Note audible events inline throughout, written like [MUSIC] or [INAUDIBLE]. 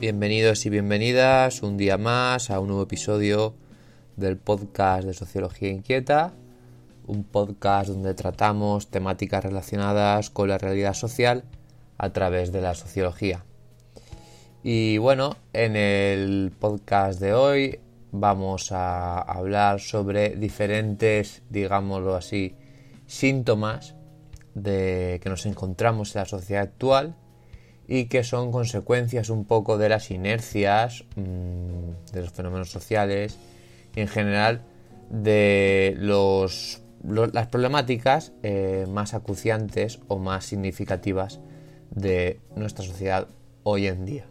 Bienvenidos y bienvenidas un día más a un nuevo episodio del podcast de Sociología Inquieta, un podcast donde tratamos temáticas relacionadas con la realidad social a través de la sociología. Y bueno, en el podcast de hoy vamos a hablar sobre diferentes, digámoslo así, síntomas de que nos encontramos en la sociedad actual y que son consecuencias un poco de las inercias, mmm, de los fenómenos sociales y en general de los, lo, las problemáticas eh, más acuciantes o más significativas de nuestra sociedad hoy en día.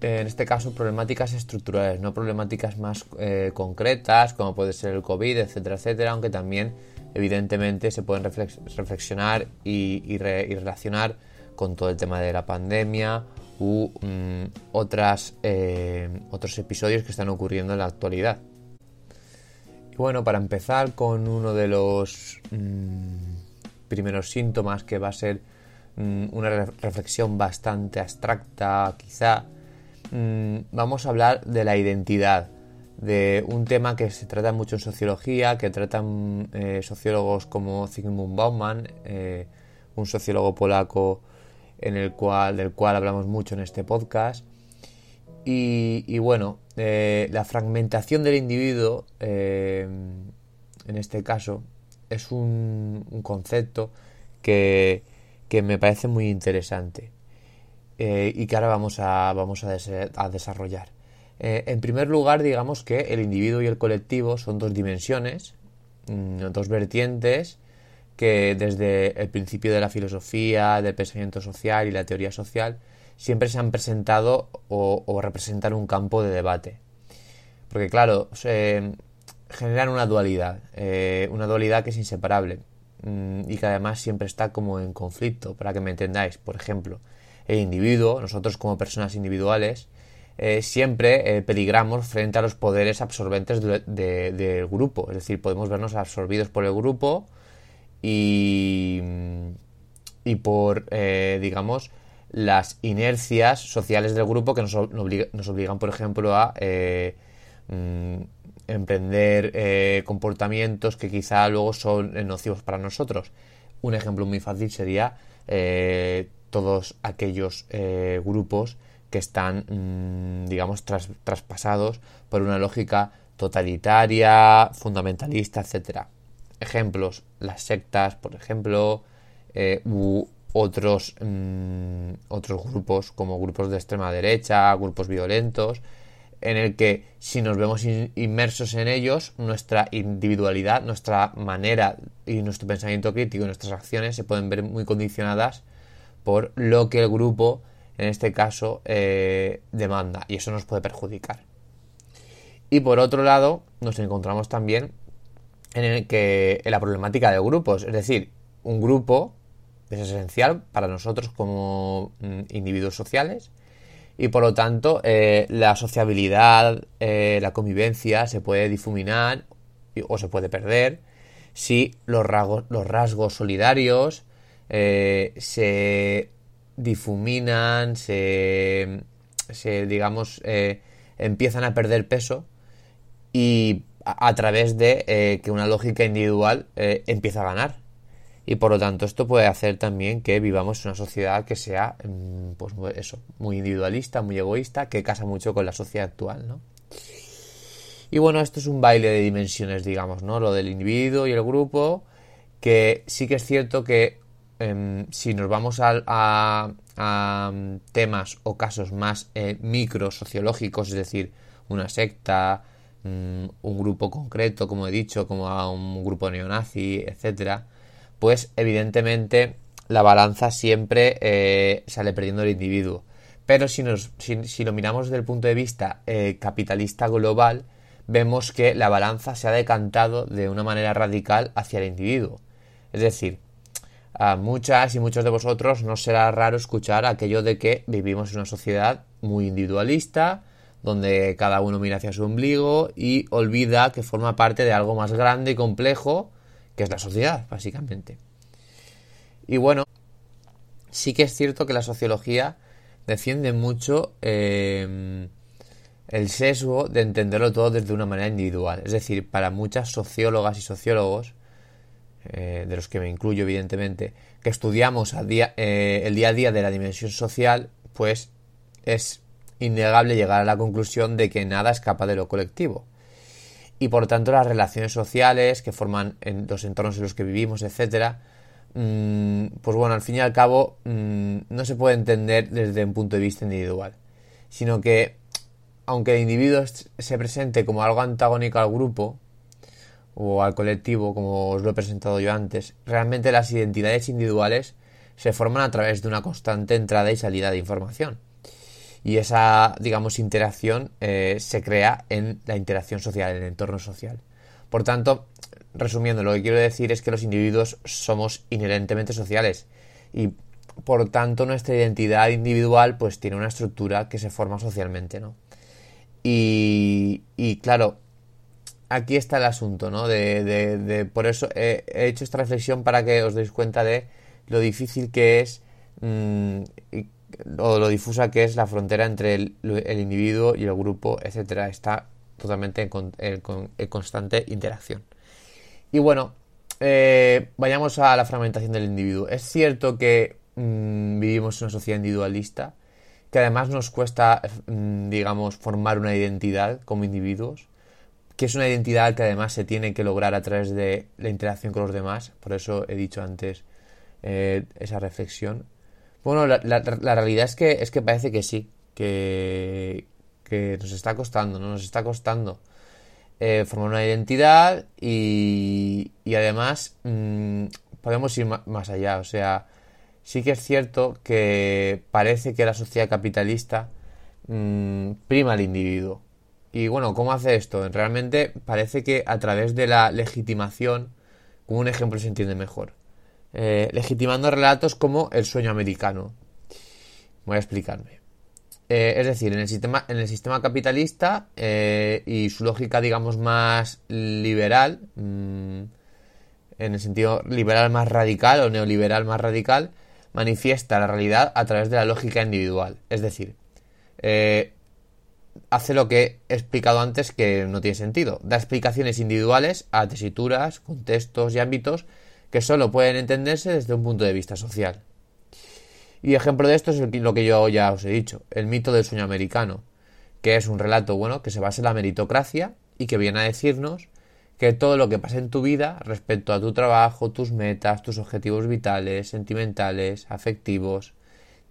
En este caso, problemáticas estructurales, no problemáticas más eh, concretas, como puede ser el COVID, etcétera, etcétera, aunque también, evidentemente, se pueden reflexionar y, y, re y relacionar con todo el tema de la pandemia u mmm, otras, eh, otros episodios que están ocurriendo en la actualidad. Y bueno, para empezar con uno de los mmm, primeros síntomas que va a ser mmm, una re reflexión bastante abstracta quizá, vamos a hablar de la identidad, de un tema que se trata mucho en sociología, que tratan eh, sociólogos como Zygmunt Bauman, eh, un sociólogo polaco en el cual, del cual hablamos mucho en este podcast. Y, y bueno, eh, la fragmentación del individuo, en este caso, es un, un concepto que, que, me parece muy interesante eh, y que ahora vamos a, vamos a, a desarrollar. Eh, en primer lugar, digamos que el individuo y el colectivo son dos dimensiones, mm, dos vertientes que desde el principio de la filosofía, del pensamiento social y la teoría social siempre se han presentado o, representan un campo de debate. Porque claro, se generan una dualidad, eh, una dualidad que es inseparable mmm, y que además siempre está como en conflicto, para que me entendáis. Por ejemplo, el individuo, nosotros como personas individuales, eh, siempre eh, peligramos frente a los poderes absorbentes del de, de grupo. Es decir, podemos vernos absorbidos por el grupo y, y por, eh, digamos, las inercias sociales del grupo que nos, nos obligan, por ejemplo, a mm, emprender comportamientos que quizá luego son nocivos para nosotros. Un ejemplo muy fácil sería todos aquellos eh, grupos que están, mmm, digamos, tras, traspasados por una lógica totalitaria, fundamentalista, etcétera. Ejemplos, las sectas, por ejemplo, eh, u otros, mmm, otros grupos como grupos de extrema derecha, grupos violentos, en el que si nos vemos in inmersos en ellos, nuestra individualidad, nuestra manera y nuestro pensamiento crítico y nuestras acciones se pueden ver muy condicionadas por lo que el grupo, en este caso, eh, demanda, y eso nos puede perjudicar. Y por otro lado, nos encontramos también en el que en la problemática de grupos, es decir, un grupo es esencial para nosotros como mm, individuos sociales y por lo tanto eh, la sociabilidad, eh, la convivencia se puede difuminar o se puede perder si los rasgos, los rasgos solidarios eh, se difuminan, se, digamos, eh, empiezan a perder peso y a, través de eh, que una lógica individual empieza a ganar. Y por lo tanto esto puede hacer también que vivamos una sociedad que sea, mmm, pues eso, muy individualista, muy egoísta, que casa mucho con la sociedad actual, ¿no? Y bueno, esto es un baile de dimensiones, digamos, ¿no? Lo del individuo y el grupo, que sí que es cierto que em, si nos vamos a, mm, temas o casos más eh, micro sociológicos, es decir, una secta, mm, un grupo concreto, como he dicho, como a un grupo neonazi, etcétera, pues evidentemente la balanza siempre eh, sale perdiendo el individuo. Pero si, nos, si, lo miramos desde el punto de vista eh, capitalista global, vemos que la balanza se ha decantado de una manera radical hacia el individuo. Es decir, a muchas y muchos de vosotros no será raro escuchar aquello de que vivimos en una sociedad muy individualista, donde cada uno mira hacia su ombligo y olvida que forma parte de algo más grande y complejo, que es la sociedad, básicamente. Y bueno, sí que es cierto que la sociología defiende mucho eh, el sesgo de entenderlo todo desde una manera individual. Es decir, para muchas sociólogas y sociólogos, eh, de los que me incluyo evidentemente, que estudiamos eh, el día a día de la dimensión social, pues es innegable llegar a la conclusión de que nada escapa de lo colectivo. Y por tanto las relaciones sociales que forman en los entornos en los que vivimos, etcétera, Mm, pues bueno, al fin y al cabo mm, no se puede entender desde un punto de vista individual, sino que aunque el individuo se presente como algo antagónico al grupo o al colectivo, como os lo he presentado yo antes, realmente las identidades individuales se forman a través de una constante entrada y salida de información. Y esa, digamos, interacción eh, se crea en la interacción social, en el entorno social. Por tanto, resumiendo, lo que quiero decir es que los individuos somos inherentemente sociales y por tanto nuestra identidad individual pues tiene una estructura que se forma socialmente, ¿no? Y, claro, aquí está el asunto, ¿no? De, por eso he, hecho esta reflexión para que os deis cuenta de lo difícil que es mm, o lo difusa que es la frontera entre el, individuo y el grupo, etcétera. Está totalmente en constante interacción. Y bueno, eh, vayamos a la fragmentación del individuo. Es cierto que mm, vivimos en una sociedad individualista, que además nos cuesta, mm, digamos, formar una identidad como individuos, que es una identidad que además se tiene que lograr a través de la interacción con los demás, por eso he dicho antes eh, esa reflexión. Bueno, la, realidad es que, es que parece que sí, que, que nos está costando, ¿no? Nos está costando eh, formar una identidad y, y además mm, podemos ir más allá. O sea, sí que es cierto que parece que la sociedad capitalista mm, prima al individuo. Y bueno, ¿cómo hace esto? Realmente parece que a través de la legitimación, como un ejemplo se entiende mejor. Eh, legitimando relatos como el sueño americano. Voy a explicarme. Eh, es decir, en el sistema, en el sistema capitalista eh, y su lógica, digamos, más liberal, mm, en el sentido liberal más radical o neoliberal más radical, manifiesta la realidad a través de la lógica individual. Es decir, hace lo que he explicado antes que no tiene sentido. Da explicaciones individuales a tesituras, contextos y ámbitos que solo pueden entenderse desde un punto de vista social. Y ejemplo de esto es lo que yo ya os he dicho, el mito del sueño americano, que es un relato bueno que se basa en la meritocracia y que viene a decirnos que todo lo que pasa en tu vida respecto a tu trabajo, tus metas, tus objetivos vitales, sentimentales, afectivos,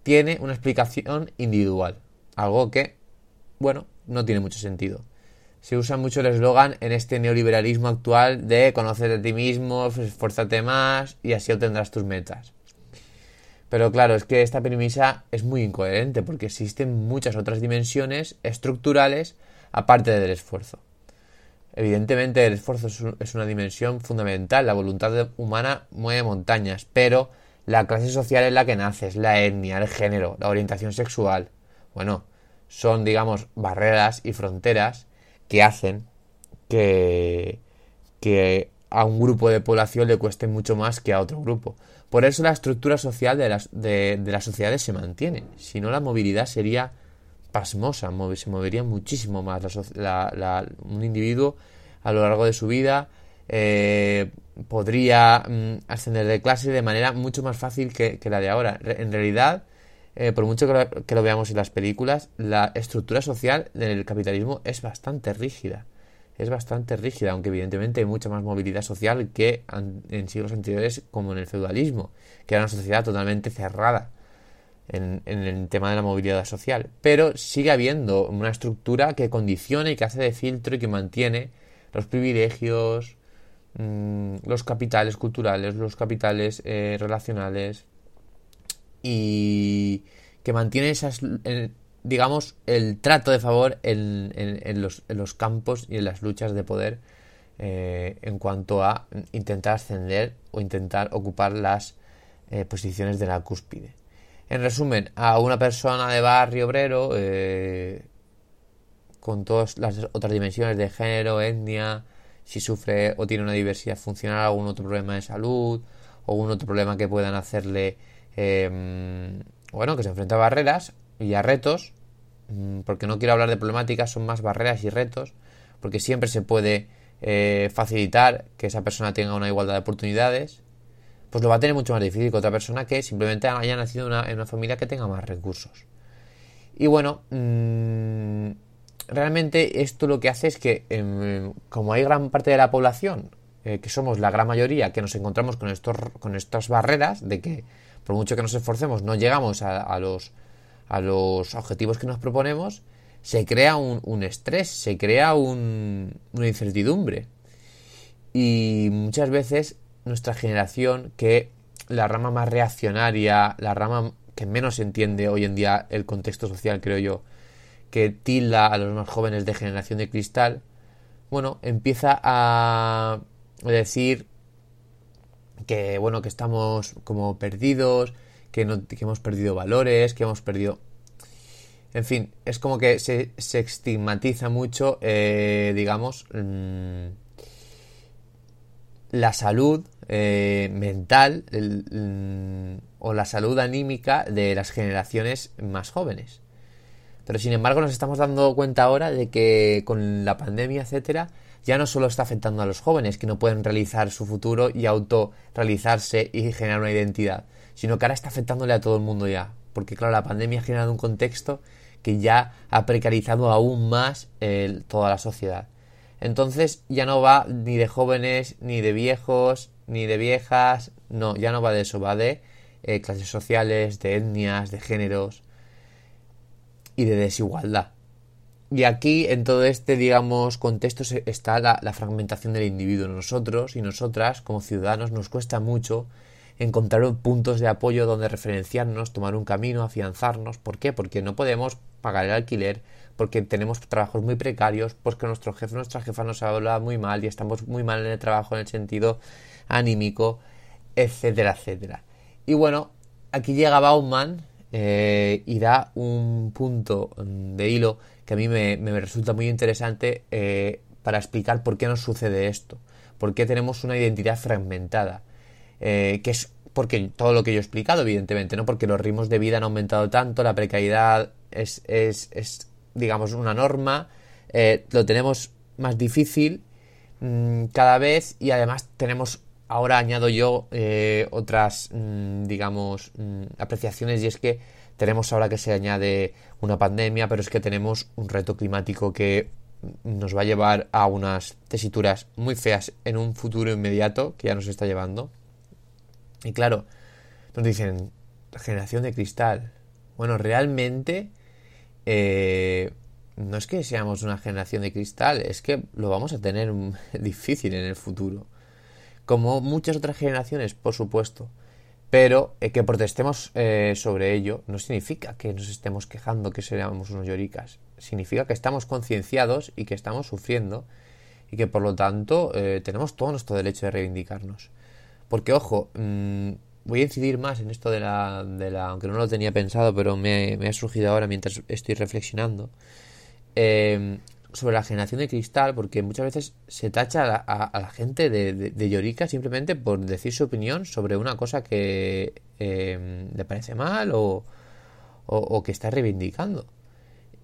tiene una explicación individual, algo que, bueno, no tiene mucho sentido. Se usa mucho el eslogan en este neoliberalismo actual de conocerte a ti mismo, esfuérzate más y así obtendrás tus metas. Pero claro, es que esta premisa es muy incoherente porque existen muchas otras dimensiones estructurales aparte del esfuerzo. Evidentemente el esfuerzo es una dimensión fundamental, la voluntad humana mueve montañas, pero la clase social en la que naces, la etnia, el género, la orientación sexual, bueno, son digamos barreras y fronteras que hacen que, que a un grupo de población le cueste mucho más que a otro grupo. Por eso la estructura social de las, de, las sociedades se mantiene. Si no, la movilidad sería pasmosa, se movería muchísimo más un individuo a lo largo de su vida. Eh, podría mm, ascender de clase de manera mucho más fácil que, la de ahora. En realidad, eh, por mucho que lo, veamos en las películas, la estructura social del capitalismo es bastante rígida. es bastante rígida, aunque evidentemente hay mucha más movilidad social que en siglos anteriores como en el feudalismo, que era una sociedad totalmente cerrada en, el tema de la movilidad social. Pero sigue habiendo una estructura que condiciona y que hace de filtro y que mantiene los privilegios, mm, los capitales culturales, los capitales eh, relacionales y que mantiene esas, digamos, el trato de favor en, en, los, en, los, campos y en las luchas de poder eh, en cuanto a intentar ascender o intentar ocupar las eh, posiciones de la cúspide. En resumen, a una persona de barrio obrero, eh, con todas las otras dimensiones de género, etnia, si sufre o tiene una diversidad funcional, algún otro problema de salud, algún otro problema que puedan hacerle, bueno, que se enfrenta a barreras, y a retos, mm, porque no quiero hablar de problemáticas, son más barreras y retos, porque siempre se puede eh, facilitar que esa persona tenga una igualdad de oportunidades, pues lo va a tener mucho más difícil que otra persona que simplemente haya nacido en una familia que tenga más recursos. Y bueno, mm, realmente esto lo que hace es que, em, como hay gran parte de la población, eh, que somos la gran mayoría, que nos encontramos con, estos, con estas barreras, de que por mucho que nos esforcemos no llegamos a los a los objetivos que nos proponemos, se crea un, estrés, se crea una incertidumbre. Y muchas veces nuestra generación, que la rama más reaccionaria, la rama que menos entiende hoy en día el contexto social, creo yo, que tilda a los más jóvenes de generación de cristal, bueno, empieza a decir que bueno, que estamos como perdidos, que, hemos perdido valores, que hemos perdido... En fin, es como que se, estigmatiza mucho, eh, digamos, mm, la salud eh, mental mm, o la salud anímica de las generaciones más jóvenes. Pero sin embargo nos estamos dando cuenta ahora de que con la pandemia, etcétera, ya no solo está afectando a los jóvenes que no pueden realizar su futuro y autorrealizarse y generar una identidad, sino que ahora está afectándole a todo el mundo ya. Porque claro, la pandemia ha generado un contexto que ya ha precarizado aún más toda la sociedad. Entonces ya no va ni de jóvenes, ni de viejos, ni de viejas, no, ya no va de eso, va de eh, clases sociales, de etnias, de géneros y de desigualdad. Y aquí, en todo este, digamos, contexto está la, fragmentación del individuo. Nosotros y nosotras, como ciudadanos, nos cuesta mucho encontrar puntos de apoyo donde referenciarnos, tomar un camino, afianzarnos. ¿Por qué? Porque no podemos pagar el alquiler, porque tenemos trabajos muy precarios, porque nuestro jefe, nuestra jefa nos habla muy mal y estamos muy mal en el trabajo en el sentido anímico, etcétera, etcétera. Y bueno, aquí llega Bauman eh, y da un punto de hilo que a mí me, resulta muy interesante eh, para explicar por qué nos sucede esto, por qué tenemos una identidad fragmentada. Eh, que es porque todo lo que yo he explicado, evidentemente, ¿no? Porque los ritmos de vida han aumentado tanto, la precariedad es, es, es digamos, una norma, eh, lo tenemos más difícil mm, cada vez y además tenemos, ahora añado yo otras, mm, digamos, mm, apreciaciones y es que tenemos ahora que se añade una pandemia, pero es que tenemos un reto climático que nos va a llevar a unas tesituras muy feas en un futuro inmediato que ya nos está llevando. Y claro, nos dicen, generación de cristal. Bueno, realmente eh, no es que seamos una generación de cristal, es que lo vamos a tener [LAUGHS] difícil en el futuro. Como muchas otras generaciones, por supuesto. Pero eh, que protestemos eh, sobre ello no significa que nos estemos quejando que seamos unos lloricas. Significa que estamos concienciados y que estamos sufriendo y que por lo tanto tenemos todo nuestro derecho de reivindicarnos. Porque, ojo, mm, voy a incidir más en esto de la, de la aunque no lo tenía pensado, pero me, ha surgido ahora mientras estoy reflexionando, em, sobre la generación de cristal, porque muchas veces se tacha a la, gente de, de, llorica simplemente por decir su opinión sobre una cosa que em, le parece mal o, o, que está reivindicando.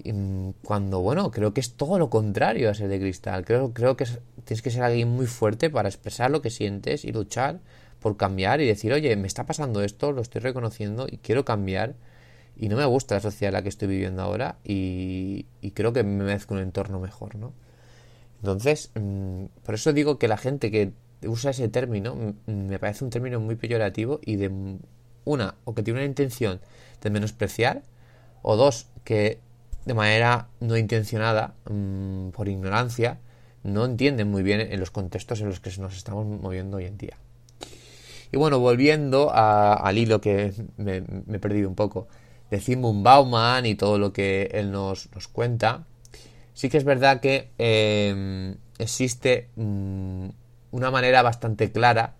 Mm, cuando, bueno, creo que es todo lo contrario a ser de cristal. Creo, creo que tienes que ser alguien muy fuerte para expresar lo que sientes y luchar por cambiar y decir, oye, me está pasando esto, lo estoy reconociendo y quiero cambiar y no me gusta la sociedad en la que estoy viviendo ahora y, creo que me merezco un entorno mejor, ¿no? Entonces, mm, por eso digo que la gente que usa ese término mm, me parece un término muy peyorativo y de una, o que tiene una intención de menospreciar, o dos, que de manera no intencionada, mm, por ignorancia, no entienden muy bien en los contextos en los que nos estamos moviendo hoy en día. Y bueno, volviendo al hilo que me, he perdido un poco, de Zygmunt Bauman y todo lo que él nos, cuenta, sí que es verdad que em, existe una manera bastante clara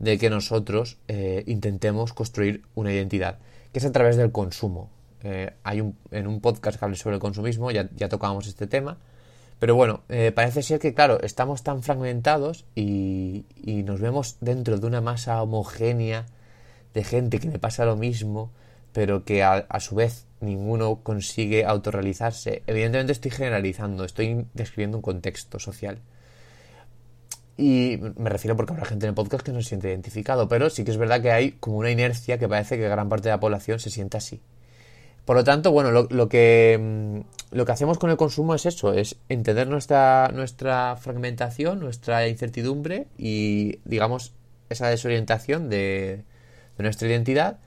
de que nosotros eh, intentemos construir una identidad, que es a través del consumo. Eh, hay un, en un podcast que hable sobre el consumismo, ya, ya tocábamos este tema, pero bueno, eh, parece ser que, claro, estamos tan fragmentados y, y, nos vemos dentro de una masa homogénea de gente que me pasa lo mismo, pero que a, a su vez ninguno consigue autorrealizarse. Evidentemente estoy generalizando, estoy describiendo un contexto social. Y me refiero porque habrá gente en el podcast que no se siente identificado, pero sí que es verdad que hay como una inercia que parece que gran parte de la población se sienta así. Por lo tanto, bueno, lo, que, mm, lo que hacemos con el consumo es eso, es entender nuestra, nuestra fragmentación, nuestra incertidumbre y, digamos, esa desorientación de, de nuestra identidad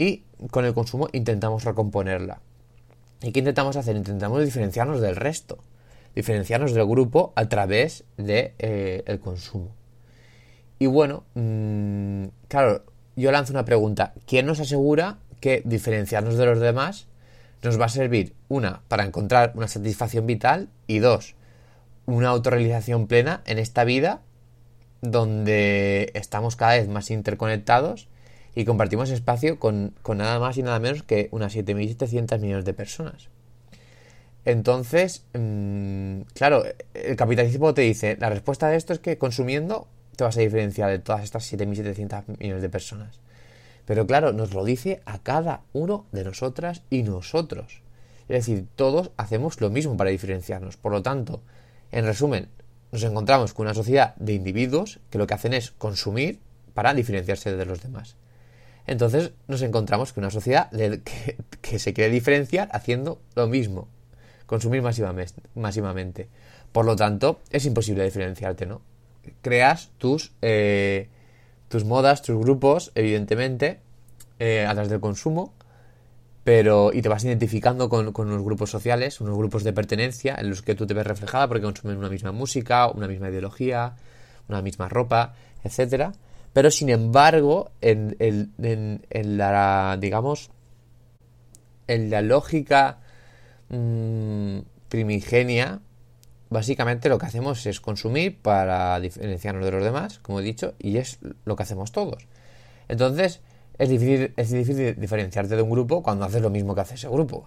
y con el consumo intentamos recomponerla. ¿Y qué intentamos hacer? Intentamos diferenciarnos del resto diferenciarnos del grupo a través de eh, el consumo. Y bueno, mm, claro, yo lanzo una pregunta. ¿Quién nos asegura que diferenciarnos de los demás nos va a servir, una, para encontrar una satisfacción vital y dos, una autorrealización plena en esta vida donde estamos cada vez más interconectados y compartimos espacio con, con nada más y nada menos que unas 7.700 millones de personas? Entonces, mm, claro, el capitalismo te dice, la respuesta de esto es que consumiendo te vas a diferenciar de todas estas 7.700 millones de personas. Pero claro, nos lo dice a cada uno de nosotras y nosotros. Es decir, todos hacemos lo mismo para diferenciarnos. Por lo tanto, en resumen, nos encontramos con una sociedad de individuos que lo que hacen es consumir para diferenciarse de los demás. Entonces nos encontramos con una sociedad que se quiere diferenciar haciendo lo mismo consumir masivamente. Por lo tanto, es imposible diferenciarte, ¿no? Creas tus, eh, tus modas, tus grupos, evidentemente, eh, a través del consumo, pero y te vas identificando con, con, unos grupos sociales, unos grupos de pertenencia en los que tú te ves reflejada porque consumen una misma música, una misma ideología, una misma ropa, etcétera. Pero sin embargo, en, en, la digamos en la lógica Mm, primigenia, básicamente lo que hacemos es consumir para diferenciarnos de los demás, como he dicho, y es lo que hacemos todos. Entonces, es difícil, es difícil diferenciarte de un grupo cuando haces lo mismo que hace ese grupo.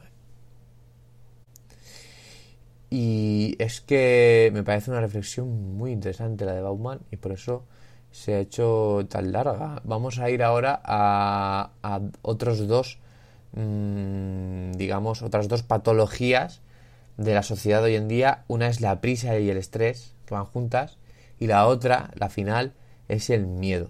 Y es que me parece una reflexión muy interesante la de Bauman y por eso se ha hecho tan larga. Vamos a ir ahora a, a otros dos Mm, digamos, otras dos patologías de la sociedad hoy en día. Una es la prisa y el estrés, que van juntas, y la otra, la final, es el miedo.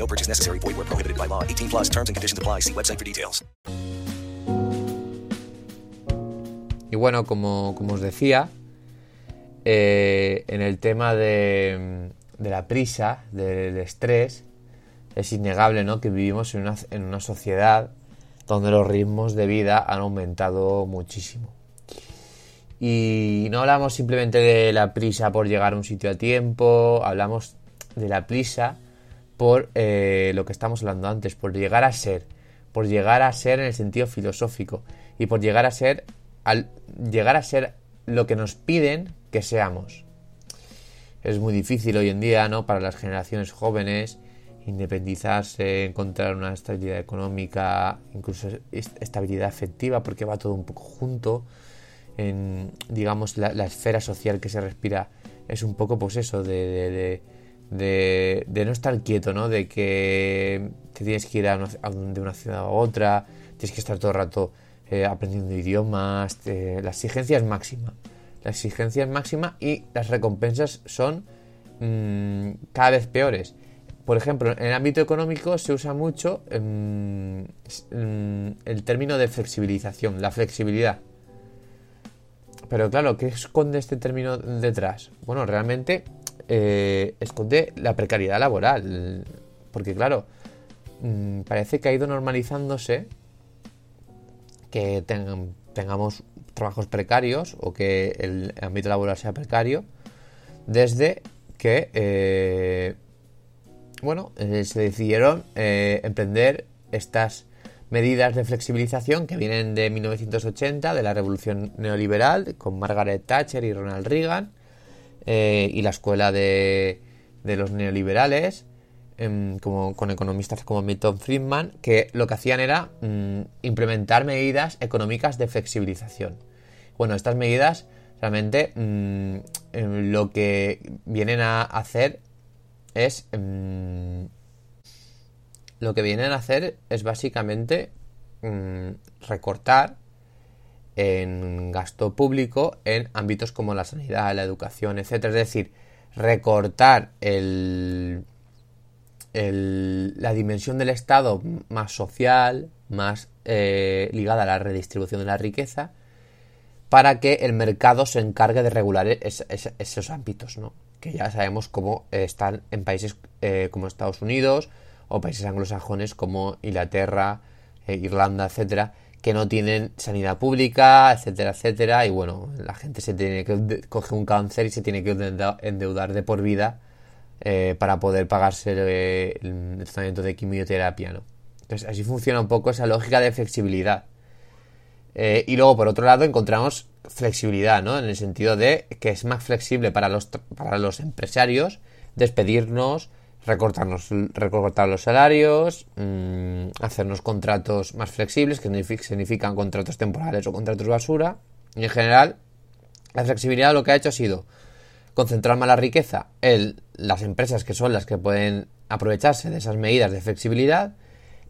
No purchase necessary. Void where prohibited by law. 18 plus terms and conditions apply. See website for details. Y bueno, como, como os decía, eh, en el tema de, de la prisa, del estrés, es innegable ¿no? que vivimos en una, en una sociedad donde los ritmos de vida han aumentado muchísimo. Y no hablamos simplemente de la prisa por llegar a un sitio a tiempo, hablamos de la prisa por eh, lo que estamos hablando antes, por llegar a ser, por llegar a ser en el sentido filosófico y por llegar a ser, al llegar a ser lo que nos piden que seamos. Es muy difícil hoy en día, ¿no? Para las generaciones jóvenes independizarse, encontrar una estabilidad económica, incluso estabilidad afectiva, porque va todo un poco junto. En, digamos, la, esfera social que se respira es un poco, pues eso, de, de, no estar quieto, ¿no? De que te tienes que ir a de una ciudad a otra, tienes que estar todo el rato eh, aprendiendo idiomas, la exigencia es máxima. La exigencia es máxima y las recompensas son mm, cada vez peores. Por ejemplo, en el ámbito económico se usa mucho em, em, el término de flexibilización, la flexibilidad. Pero claro, ¿qué esconde este término detrás? Bueno, realmente eh, esconde la precariedad laboral. Porque claro, mm, parece que ha ido normalizándose que tengamos trabajos precarios o que el ámbito laboral sea precario desde que eh, bueno, eh, se decidieron eh, emprender estas medidas de flexibilización que vienen de 1980, de la revolución neoliberal, con Margaret Thatcher y Ronald Reagan, eh, y la escuela de, los neoliberales, em, como, con economistas como Milton Friedman, que lo que hacían era mm, implementar medidas económicas de flexibilización. Bueno, estas medidas realmente mm, em, lo que vienen a hacer es... Mm, lo que vienen a hacer es básicamente mm, recortar en gasto público en ámbitos como la sanidad, la educación, etc. Es decir, recortar el, la dimensión del Estado más social, más eh, ligada a la redistribución de la riqueza, para que el mercado se encargue de regular esos ámbitos, ¿no? que ya sabemos cómo están en países eh, como Estados Unidos o países anglosajones como Inglaterra, eh, Irlanda, etcétera, que no tienen sanidad pública, etcétera, etcétera, y bueno, la gente se tiene que coger un cáncer y se tiene que endeudar de por vida eh, para poder pagarse el, tratamiento de quimioterapia, ¿no? Entonces así funciona un poco esa lógica de flexibilidad. y luego, por otro lado, encontramos flexibilidad, ¿no? En el sentido de que es más flexible para los, para los empresarios despedirnos, recortarnos, recortar los salarios, mm, hacernos contratos más flexibles, que significan contratos temporales o contratos basura. Y en general, la flexibilidad lo que ha hecho ha sido concentrar más la riqueza en las empresas que son las que pueden aprovecharse de esas medidas de flexibilidad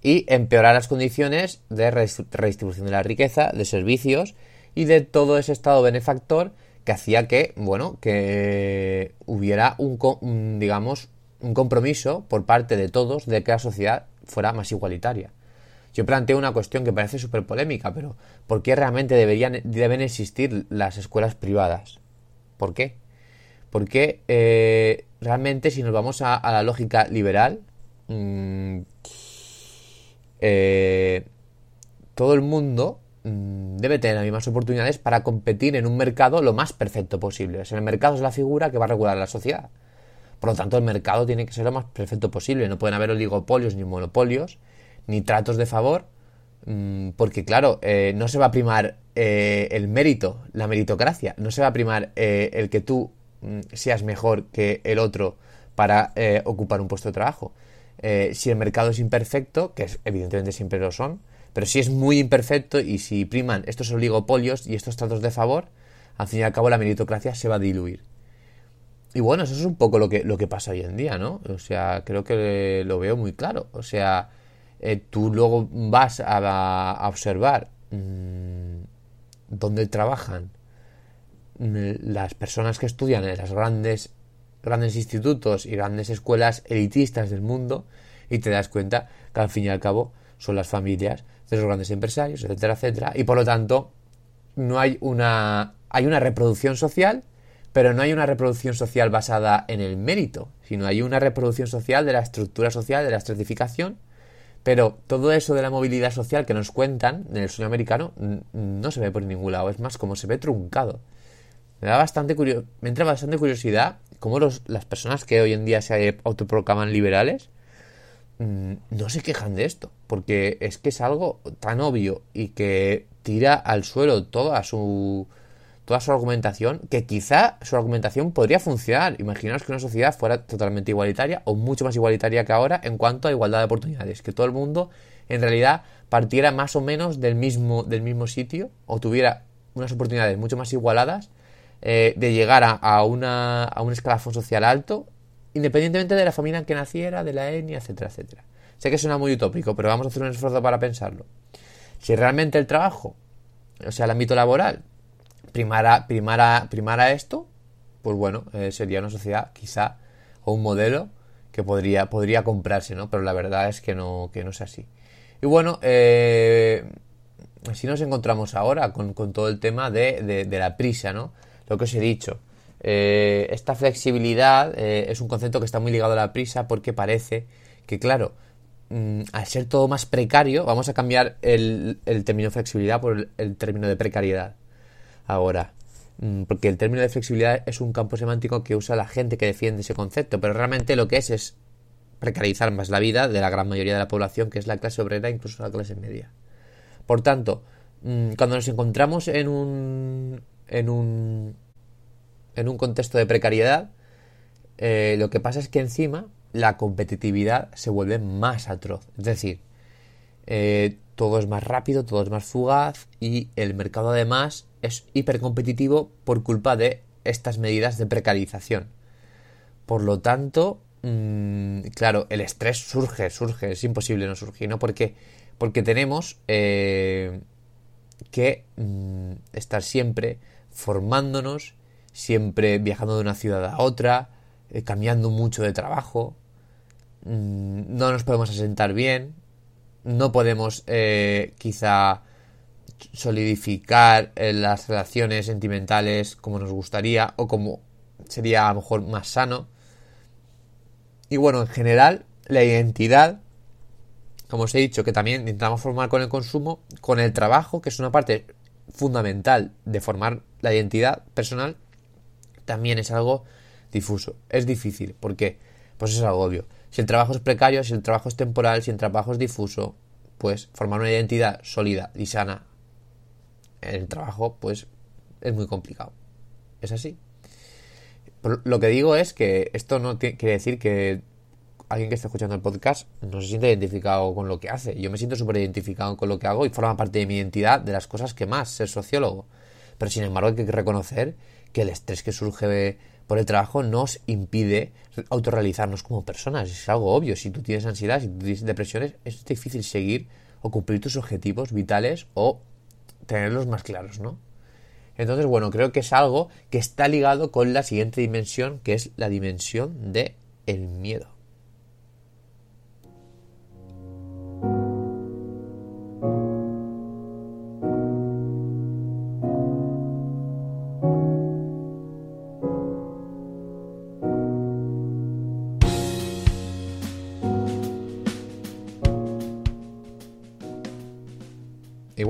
y empeorar las condiciones de redistribución de la riqueza, de servicios y de todo ese estado benefactor que hacía que, bueno, que hubiera un, digamos, un compromiso por parte de todos de que la sociedad fuera más igualitaria. Yo planteo una cuestión que parece súper polémica, pero ¿por qué realmente deberían, deben existir las escuelas privadas? ¿Por qué? Porque eh, realmente si nos vamos a, la lógica liberal, mm, eh, todo el mundo Mm, debe tener las mismas oportunidades para competir en un mercado lo más perfecto posible. el mercado es la figura que va a regular la sociedad. Por lo tanto, el mercado tiene que ser lo más perfecto posible. No pueden haber oligopolios ni monopolios, ni tratos de favor, mm, porque claro, eh, no se va a primar eh, el mérito, la meritocracia. No se va a primar eh, el que tú mm, seas mejor que el otro para ocupar un puesto de trabajo. si el mercado es imperfecto, que evidentemente siempre lo son, pero si es muy imperfecto y si priman estos oligopolios y estos tratos de favor, al fin y al cabo la meritocracia se va a diluir. Y bueno, eso es un poco lo que, lo que pasa hoy en día, ¿no? O sea, creo que lo veo muy claro. O sea, eh, tú luego vas a, observar mmm, dónde trabajan mm, las personas que estudian en las grandes, grandes institutos y grandes escuelas elitistas del mundo y te das cuenta que al fin y al cabo son las familias de los grandes empresarios, etcétera, etcétera, y por lo tanto no hay una hay una reproducción social, pero no hay una reproducción social basada en el mérito, sino hay una reproducción social de la estructura social, de la estratificación, pero todo eso de la movilidad social que nos cuentan en el sueño americano no se ve por ningún lado, es más como se ve truncado. Me da bastante me entra bastante curiosidad cómo los, las personas que hoy en día se autoproclaman liberales Mm, no se quejan de esto, porque es que es algo tan obvio y que tira al suelo toda su toda su argumentación, que quizá su argumentación podría funcionar. Imaginaos que una sociedad fuera totalmente igualitaria o mucho más igualitaria que ahora en cuanto a igualdad de oportunidades, que todo el mundo en realidad partiera más o menos del mismo, del mismo sitio o tuviera unas oportunidades mucho más igualadas eh, de llegar a, una, a un escalafón social alto, independientemente de la familia en que naciera, de la etnia, etcétera, etcétera. Sé que suena muy utópico, pero vamos a hacer un esfuerzo para pensarlo. Si realmente el trabajo, o sea, el ámbito laboral, primara, primara, primara esto, pues bueno, eh, sería una sociedad quizá o un modelo que podría, podría comprarse, ¿no? Pero la verdad es que no, que no es así. Y bueno, eh, así nos encontramos ahora con, todo el tema de, la prisa, ¿no? Lo que os he dicho. Eh, esta flexibilidad es un concepto que está muy ligado a la prisa porque parece que, claro, mm, al ser todo más precario, vamos a cambiar el, el término flexibilidad por el término de precariedad ahora. Mm, porque el término de flexibilidad es un campo semántico que usa la gente que defiende ese concepto, pero realmente lo que es es precarizar más la vida de la gran mayoría de la población, que es la clase obrera, incluso la clase media. Por tanto, mm, cuando nos encontramos en un, en un, en un contexto de precariedad, eh, lo que pasa es que encima la competitividad se vuelve más atroz. Es decir, eh, todo es más rápido, todo es más fugaz y el mercado además es hipercompetitivo por culpa de estas medidas de precarización. Por lo tanto, mm, claro, el estrés surge, surge, es imposible no surgir, ¿no? Porque, porque tenemos eh, que mm, estar siempre formándonos, siempre viajando de una ciudad a otra, eh, cambiando mucho de trabajo, mm, no nos podemos asentar bien, no podemos eh, quizá solidificar eh, las relaciones sentimentales como nos gustaría o como sería a lo mejor más sano. Y bueno, en general, la identidad, como os he dicho, que también intentamos formar con el consumo, con el trabajo, que es una parte fundamental de formar la identidad personal, también es algo difuso. Es difícil, porque pues es algo obvio. Si el trabajo es precario, si el trabajo es temporal, si el trabajo es difuso, pues formar una identidad sólida y sana en el trabajo, pues es muy complicado. Es así. lo que digo es que esto no quiere decir que alguien que esté escuchando el podcast no se siente identificado con lo que hace. Yo me siento súper identificado con lo que hago y forma parte de mi identidad, de las cosas que más, ser sociólogo. Pero sin embargo hay que reconocer que el estrés que surge por el trabajo nos impide autorrealizarnos como personas. Es algo obvio. Si tú tienes ansiedad, si tú tienes depresiones, es difícil seguir o cumplir tus objetivos vitales o tenerlos más claros, ¿no? Entonces, bueno, creo que es algo que está ligado con la siguiente dimensión, que es la dimensión de el miedo.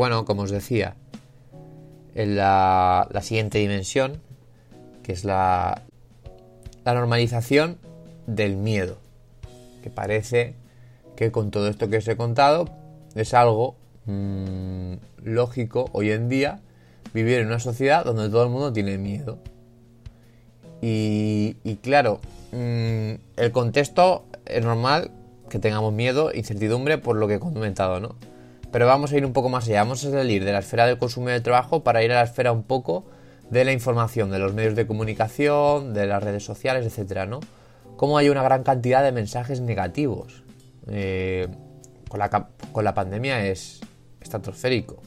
Bueno, como os decía, en la, siguiente dimensión, que es la, la normalización del miedo, que parece que con todo esto que os he contado es algo mm, lógico hoy en día vivir en una sociedad donde todo el mundo tiene miedo. Y, claro, mm, el contexto es normal que tengamos miedo, incertidumbre por lo que he comentado, ¿no? Pero vamos a ir un poco más allá, vamos a salir de la esfera del consumo y del trabajo para ir a la esfera un poco de la información, de los medios de comunicación, de las redes sociales, etcétera, ¿no? Cómo hay una gran cantidad de mensajes negativos. Eh, con, la, con, la, pandemia es estratosférico.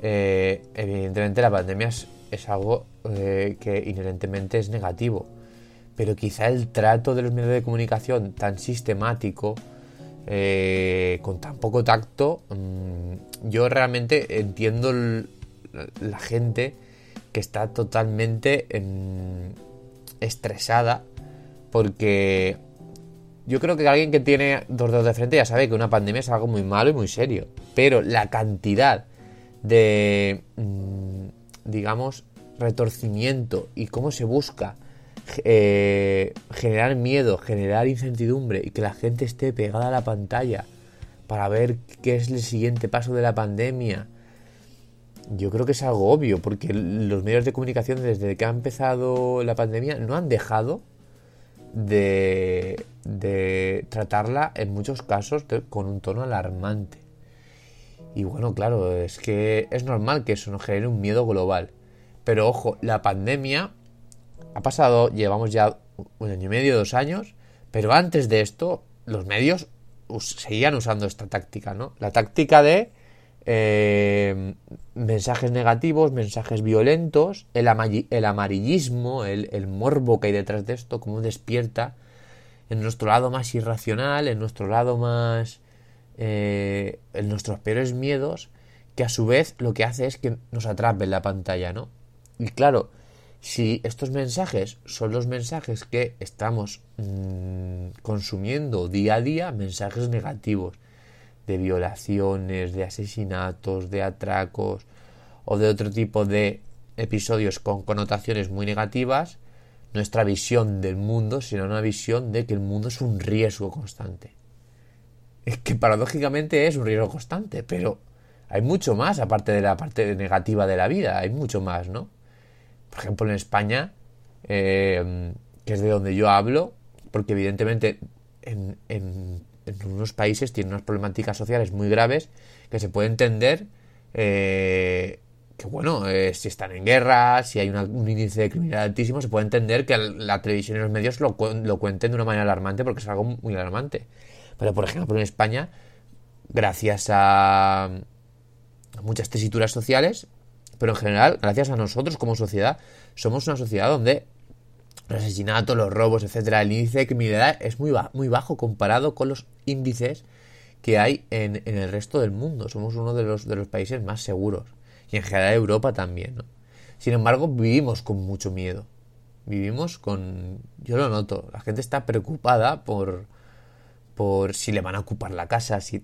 Eh, evidentemente la pandemia es, algo eh, que inherentemente es negativo. Pero quizá el trato de los medios de comunicación tan sistemático, eh, con tan poco tacto, mm, yo realmente entiendo la gente que está totalmente estresada porque yo creo que alguien que tiene dos dedos de frente ya sabe que una pandemia es algo muy malo y muy serio, pero la cantidad de, mm, digamos, retorcimiento y cómo se busca eh, generar miedo, generar incertidumbre y que la gente esté pegada a la pantalla para ver qué es el siguiente paso de la pandemia. yo creo que es algo obvio, porque los medios de comunicación desde que ha empezado la pandemia no han dejado de, de tratarla en muchos casos con un tono alarmante. Y bueno, claro, es que es normal que eso nos genere un miedo global. Pero ojo, la pandemia ha pasado, llevamos ya un año y medio, dos años, pero antes de esto los medios seguían usando esta táctica, ¿no? La táctica de eh, mensajes negativos, mensajes violentos, el, el amarillismo, el, el, morbo que hay detrás de esto, como despierta en nuestro lado más irracional, en nuestro lado más... Eh, en nuestros peores miedos, que a su vez lo que hace es que nos atrape la pantalla, ¿no? Y claro, si estos mensajes son los mensajes que estamos mmm, consumiendo día a día, mensajes negativos de violaciones, de asesinatos, de atracos o de otro tipo de episodios con connotaciones muy negativas, nuestra visión del mundo será una visión de que el mundo es un riesgo constante. Es que paradójicamente es un riesgo constante, pero hay mucho más aparte de la parte negativa de la vida, hay mucho más, ¿no? Por ejemplo, en España, eh, que es de donde yo hablo, porque evidentemente en, en, unos países tienen unas problemáticas sociales muy graves que se puede entender eh, que, bueno, eh, si están en guerra, si hay un índice de criminalidad altísimo, se puede entender que la televisión y los medios lo, lo cuenten de una manera alarmante porque es algo muy alarmante. Pero, por ejemplo, en España, gracias a muchas tesituras sociales, pero en general, gracias a nosotros como sociedad, somos una sociedad donde los asesinatos, los robos, etcétera, el índice de criminalidad es muy, muy bajo comparado con los índices que hay en, el resto del mundo. Somos uno de los, de los países más seguros. Y en general Europa también, ¿no? Sin embargo, vivimos con mucho miedo. Vivimos con... Yo lo noto. La gente está preocupada por, por si le van a ocupar la casa, si...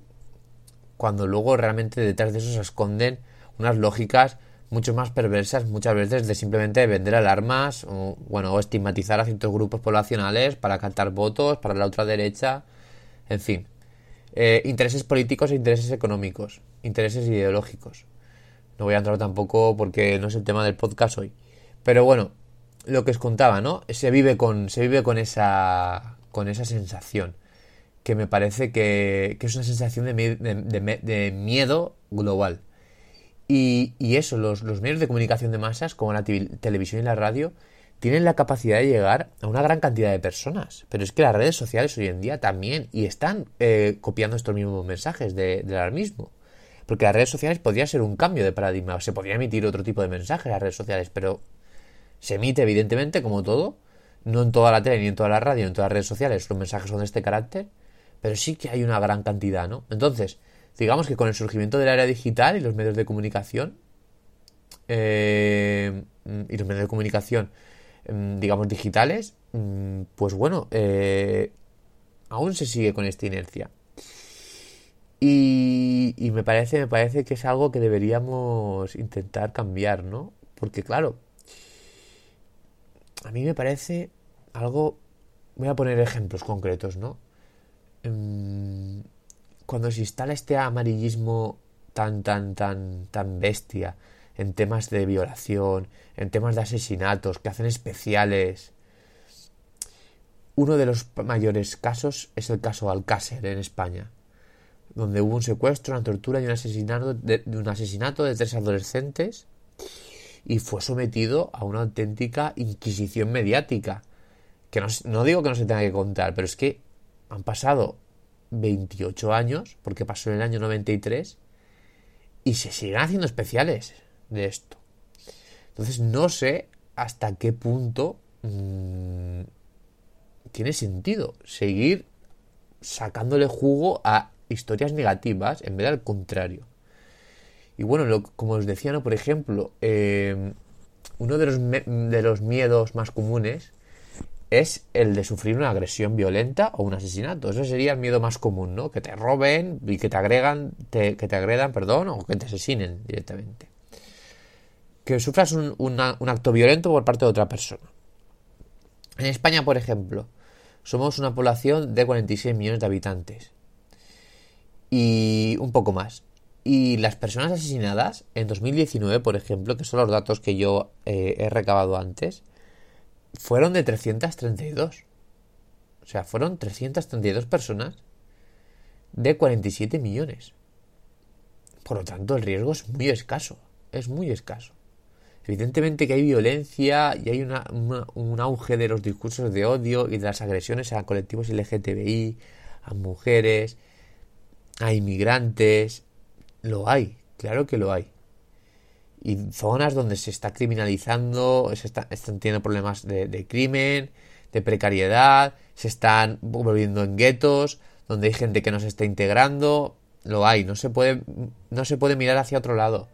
Cuando luego realmente detrás de eso se esconden unas lógicas mucho más perversas muchas veces de simplemente vender alarmas o, bueno, o estigmatizar a ciertos grupos poblacionales para cantar votos, para la otra derecha, en fin. Eh, intereses políticos e intereses económicos, intereses ideológicos. No voy a entrar tampoco porque no es el tema del podcast hoy. Pero bueno, lo que os contaba, ¿no? Se vive con, se vive con esa, con esa sensación que me parece que, que es una sensación de, de miedo global y, eso, los, medios de comunicación de masas, como la televisión y la radio, tienen la capacidad de llegar a una gran cantidad de personas. Pero es que las redes sociales hoy en día también, y están eh, copiando estos mismos mensajes de, del alarmismo. Porque las redes sociales podría ser un cambio de paradigma, se podría emitir otro tipo de mensajes en las redes sociales, pero se emite evidentemente como todo, no en toda la tele, ni en toda la radio, ni en todas las redes sociales los mensajes son de este carácter, pero sí que hay una gran cantidad, ¿no? Entonces, digamos que con el surgimiento del área digital y los medios de comunicación, eh, y los medios de comunicación, mm, digamos, digitales, mm, pues bueno, eh, aún se sigue con esta inercia. Y, y, me parece, me parece que es algo que deberíamos intentar cambiar, ¿no? Porque claro, a mí me parece algo. Voy a poner ejemplos concretos, ¿no? Mm, cuando se instala este amarillismo tan, tan, tan, tan bestia en temas de violación, en temas de asesinatos, que hacen especiales. Uno de los mayores casos es el caso Alcácer en España, donde hubo un secuestro, una tortura y un asesinato de, un asesinato de tres adolescentes y fue sometido a una auténtica inquisición mediática. Que no, no digo que no se tenga que contar, pero es que han pasado 28 años, porque pasó en el año 93, y se siguen haciendo especiales de esto. Entonces no sé hasta qué punto mmm, tiene sentido seguir sacándole jugo a historias negativas en vez de al contrario. Y bueno, lo, como os decía, ¿no? por ejemplo, eh, uno de los, de los miedos más comunes es el de sufrir una agresión violenta o un asesinato. Eso sería el miedo más común, ¿no? Que te roben y que te agregan, que te agredan, perdón, o que te asesinen directamente. Que sufras un, un acto violento por parte de otra persona. En España, por ejemplo, somos una población de 46 millones de habitantes. Y un poco más. Y las personas asesinadas en 2019, por ejemplo, que son los datos que yo eh, he recabado antes, fueron de 332. O sea, fueron 332 personas de 47 millones. Por lo tanto, el riesgo es muy escaso. Es muy escaso. Evidentemente que hay violencia y hay un auge de los discursos de odio y de las agresiones a colectivos LGTBI, a mujeres, a inmigrantes. Lo hay, claro que lo hay. Y zonas donde se está criminalizando, se están teniendo problemas de, de crimen, de precariedad, se están volviendo en guetos, donde hay gente que no se está integrando, lo hay, no se puede, no se puede mirar hacia otro lado.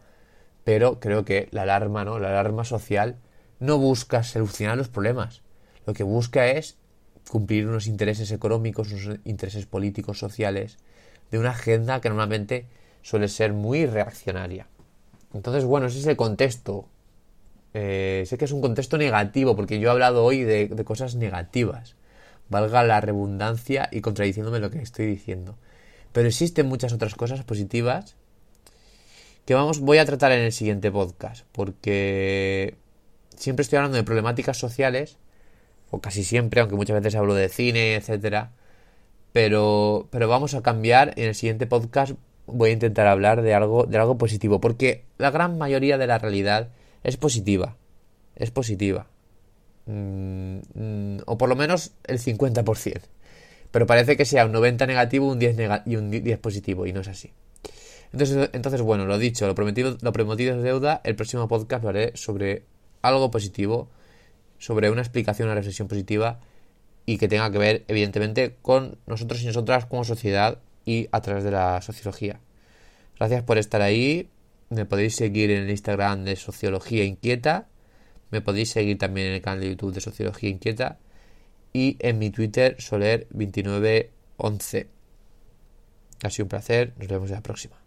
Pero creo que la alarma, ¿no? La alarma social no busca solucionar los problemas. Lo que busca es cumplir unos intereses económicos, unos intereses políticos, sociales, de una agenda que normalmente suele ser muy reaccionaria. Entonces, bueno, ese es el contexto. Eh, sé que es un contexto negativo, porque yo he hablado hoy de, de cosas negativas. Valga la redundancia y contradiciéndome lo que estoy diciendo. Pero existen muchas otras cosas positivas que vamos, voy a tratar en el siguiente podcast, porque siempre estoy hablando de problemáticas sociales, o casi siempre, aunque muchas veces hablo de cine, etcétera. Pero, pero vamos a cambiar. En el siguiente podcast voy a intentar hablar de algo, de algo positivo, porque la gran mayoría de la realidad es positiva. Es positiva. Mm, mm, o por lo menos el 50% pero parece que sea un 90 negativo un 10 y un 10 positivo, y no es así. Entonces, entonces, bueno, lo dicho, lo prometido, lo prometido es deuda. El próximo podcast lo haré sobre algo positivo, sobre una explicación, una reflexión positiva y que tenga que ver, evidentemente, con nosotros y nosotras como sociedad y a través de la sociología. Gracias por estar ahí. Me podéis seguir en el Instagram de Sociología Inquieta. Me podéis seguir también en el canal de YouTube de Sociología Inquieta y en mi Twitter soler2911. Ha sido un placer, nos vemos en la próxima.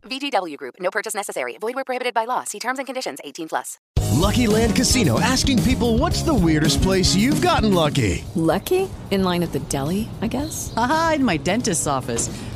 VGW Group. No purchase necessary. Void where prohibited by law. See terms and conditions. 18 plus. Lucky Land Casino asking people, "What's the weirdest place you've gotten lucky?" Lucky in line at the deli, I guess. Aha, in my dentist's office.